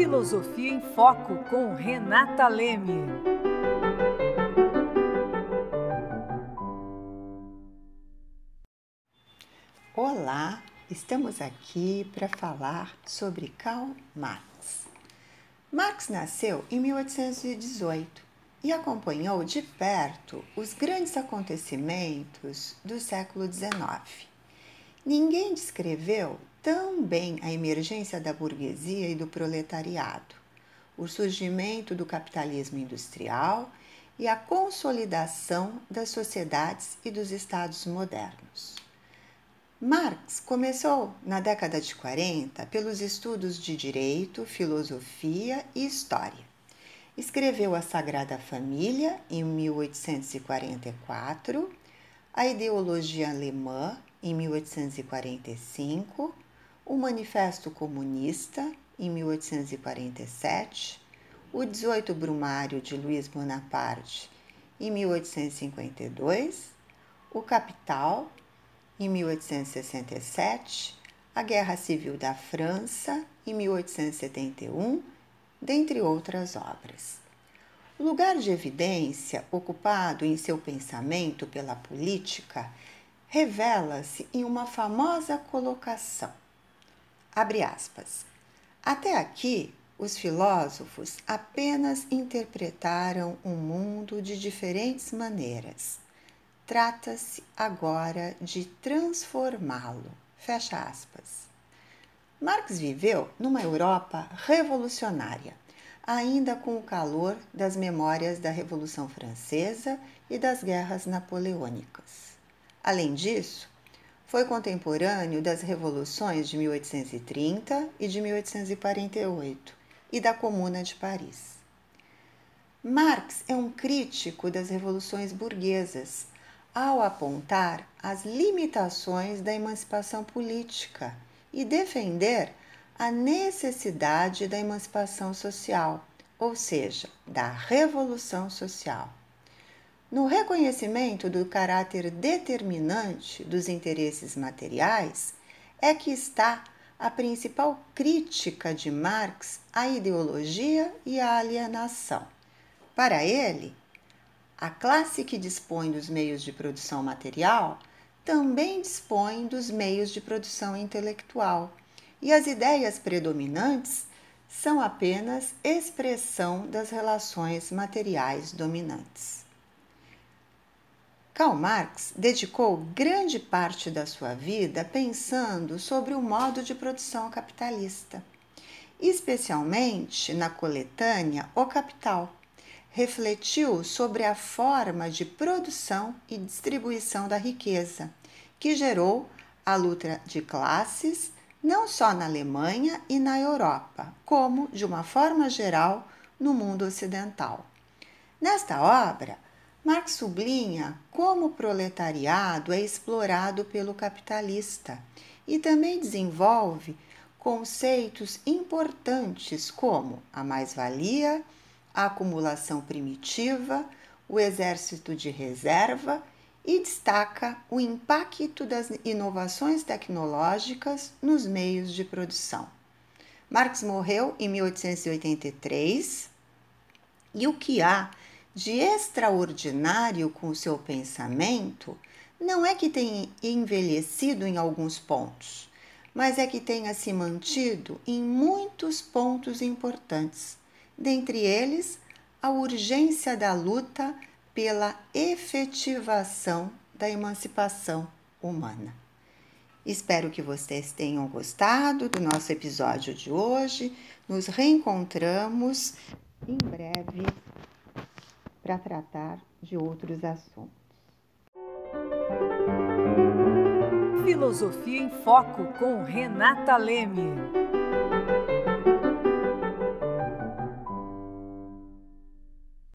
Filosofia em Foco com Renata Leme. Olá, estamos aqui para falar sobre Karl Marx. Marx nasceu em 1818 e acompanhou de perto os grandes acontecimentos do século XIX. Ninguém descreveu tão bem a emergência da burguesia e do proletariado, o surgimento do capitalismo industrial e a consolidação das sociedades e dos estados modernos. Marx começou na década de 40 pelos estudos de direito, filosofia e história. Escreveu A Sagrada Família em 1844, A Ideologia Alemã em 1845, o Manifesto Comunista em 1847, o 18 Brumário de Luiz Bonaparte em 1852, o Capital em 1867, a Guerra Civil da França em 1871, dentre outras obras. O lugar de evidência ocupado em seu pensamento pela política revela-se em uma famosa colocação. Abre aspas. Até aqui, os filósofos apenas interpretaram o mundo de diferentes maneiras. Trata-se agora de transformá-lo. Fecha aspas. Marx viveu numa Europa revolucionária, ainda com o calor das memórias da Revolução Francesa e das guerras napoleônicas. Além disso, foi contemporâneo das revoluções de 1830 e de 1848 e da Comuna de Paris. Marx é um crítico das revoluções burguesas ao apontar as limitações da emancipação política e defender a necessidade da emancipação social, ou seja, da revolução social. No reconhecimento do caráter determinante dos interesses materiais é que está a principal crítica de Marx à ideologia e à alienação. Para ele, a classe que dispõe dos meios de produção material também dispõe dos meios de produção intelectual, e as ideias predominantes são apenas expressão das relações materiais dominantes. Karl Marx dedicou grande parte da sua vida pensando sobre o modo de produção capitalista, especialmente na coletânea O Capital. Refletiu sobre a forma de produção e distribuição da riqueza, que gerou a luta de classes não só na Alemanha e na Europa, como, de uma forma geral, no mundo ocidental. Nesta obra, Marx sublinha como o proletariado é explorado pelo capitalista e também desenvolve conceitos importantes como a mais-valia, a acumulação primitiva, o exército de reserva e destaca o impacto das inovações tecnológicas nos meios de produção. Marx morreu em 1883 e o que há de extraordinário com o seu pensamento não é que tenha envelhecido em alguns pontos, mas é que tenha se mantido em muitos pontos importantes, dentre eles a urgência da luta pela efetivação da emancipação humana. Espero que vocês tenham gostado do nosso episódio de hoje. Nos reencontramos em breve para tratar de outros assuntos. Filosofia em Foco com Renata Leme.